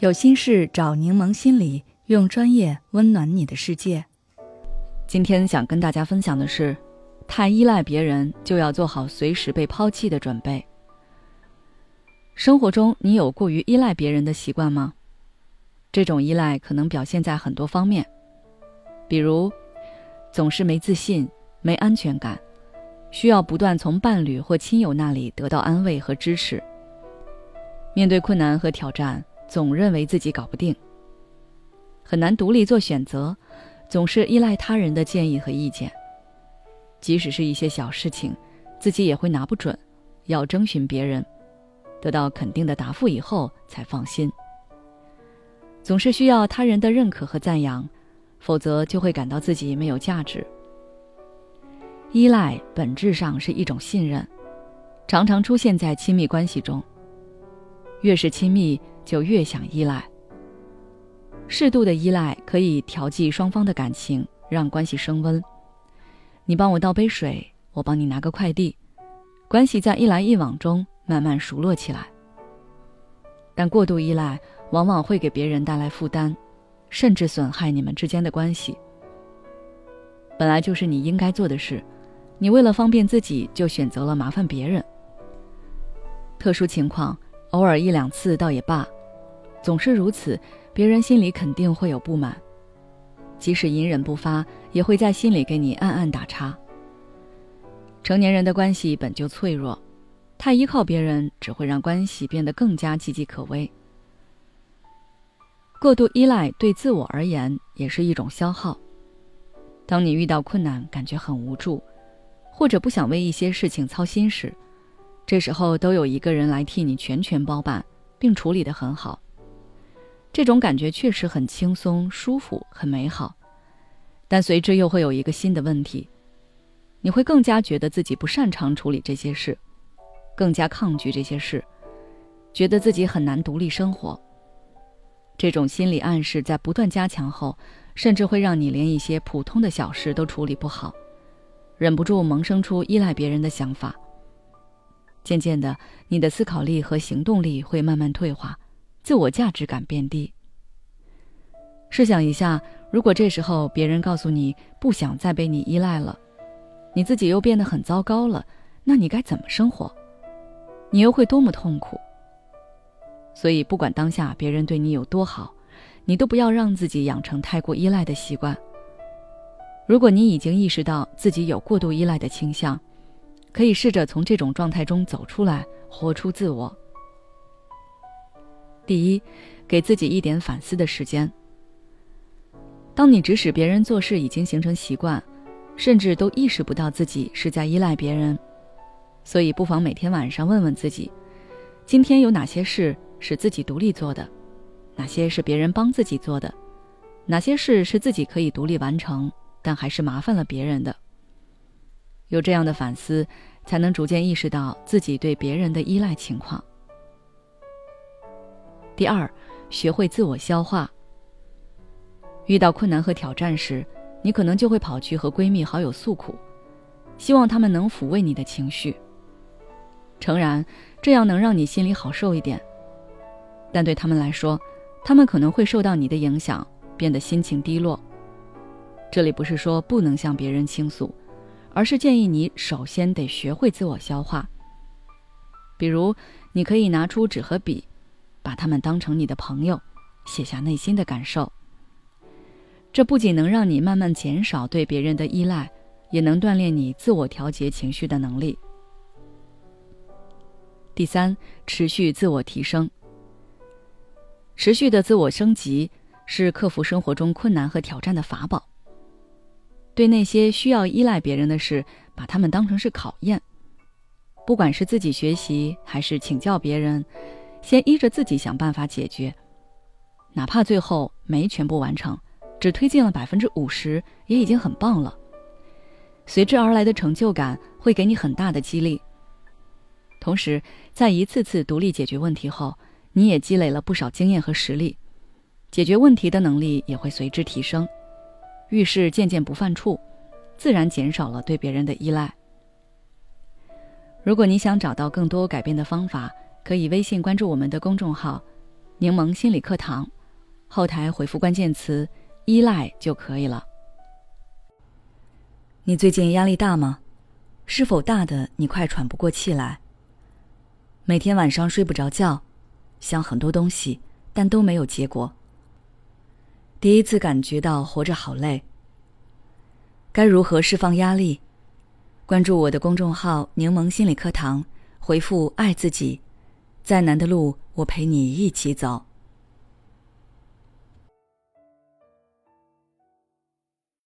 有心事找柠檬心理，用专业温暖你的世界。今天想跟大家分享的是，太依赖别人就要做好随时被抛弃的准备。生活中，你有过于依赖别人的习惯吗？这种依赖可能表现在很多方面，比如总是没自信、没安全感，需要不断从伴侣或亲友那里得到安慰和支持。面对困难和挑战。总认为自己搞不定，很难独立做选择，总是依赖他人的建议和意见。即使是一些小事情，自己也会拿不准，要征询别人，得到肯定的答复以后才放心。总是需要他人的认可和赞扬，否则就会感到自己没有价值。依赖本质上是一种信任，常常出现在亲密关系中。越是亲密。就越想依赖。适度的依赖可以调剂双方的感情，让关系升温。你帮我倒杯水，我帮你拿个快递，关系在一来一往中慢慢熟络起来。但过度依赖往往会给别人带来负担，甚至损害你们之间的关系。本来就是你应该做的事，你为了方便自己就选择了麻烦别人。特殊情况，偶尔一两次倒也罢。总是如此，别人心里肯定会有不满，即使隐忍不发，也会在心里给你暗暗打叉。成年人的关系本就脆弱，太依靠别人只会让关系变得更加岌岌可危。过度依赖对自我而言也是一种消耗。当你遇到困难，感觉很无助，或者不想为一些事情操心时，这时候都有一个人来替你全权包办，并处理得很好。这种感觉确实很轻松、舒服、很美好，但随之又会有一个新的问题：你会更加觉得自己不擅长处理这些事，更加抗拒这些事，觉得自己很难独立生活。这种心理暗示在不断加强后，甚至会让你连一些普通的小事都处理不好，忍不住萌生出依赖别人的想法。渐渐的，你的思考力和行动力会慢慢退化。自我价值感变低。试想一下，如果这时候别人告诉你不想再被你依赖了，你自己又变得很糟糕了，那你该怎么生活？你又会多么痛苦？所以，不管当下别人对你有多好，你都不要让自己养成太过依赖的习惯。如果你已经意识到自己有过度依赖的倾向，可以试着从这种状态中走出来，活出自我。第一，给自己一点反思的时间。当你指使别人做事已经形成习惯，甚至都意识不到自己是在依赖别人，所以不妨每天晚上问问自己：今天有哪些事是自己独立做的，哪些是别人帮自己做的，哪些事是自己可以独立完成，但还是麻烦了别人的。有这样的反思，才能逐渐意识到自己对别人的依赖情况。第二，学会自我消化。遇到困难和挑战时，你可能就会跑去和闺蜜、好友诉苦，希望他们能抚慰你的情绪。诚然，这样能让你心里好受一点，但对他们来说，他们可能会受到你的影响，变得心情低落。这里不是说不能向别人倾诉，而是建议你首先得学会自我消化。比如，你可以拿出纸和笔。把他们当成你的朋友，写下内心的感受。这不仅能让你慢慢减少对别人的依赖，也能锻炼你自我调节情绪的能力。第三，持续自我提升。持续的自我升级是克服生活中困难和挑战的法宝。对那些需要依赖别人的事，把他们当成是考验，不管是自己学习还是请教别人。先依着自己想办法解决，哪怕最后没全部完成，只推进了百分之五十，也已经很棒了。随之而来的成就感会给你很大的激励。同时，在一次次独立解决问题后，你也积累了不少经验和实力，解决问题的能力也会随之提升，遇事渐渐不犯怵，自然减少了对别人的依赖。如果你想找到更多改变的方法，可以微信关注我们的公众号，“柠檬心理课堂，后台回复关键词“依赖”就可以了。你最近压力大吗？是否大的你快喘不过气来？每天晚上睡不着觉，想很多东西，但都没有结果。第一次感觉到活着好累。该如何释放压力？关注我的公众号“柠檬心理课堂”，回复“爱自己”，再难的路我陪你一起走。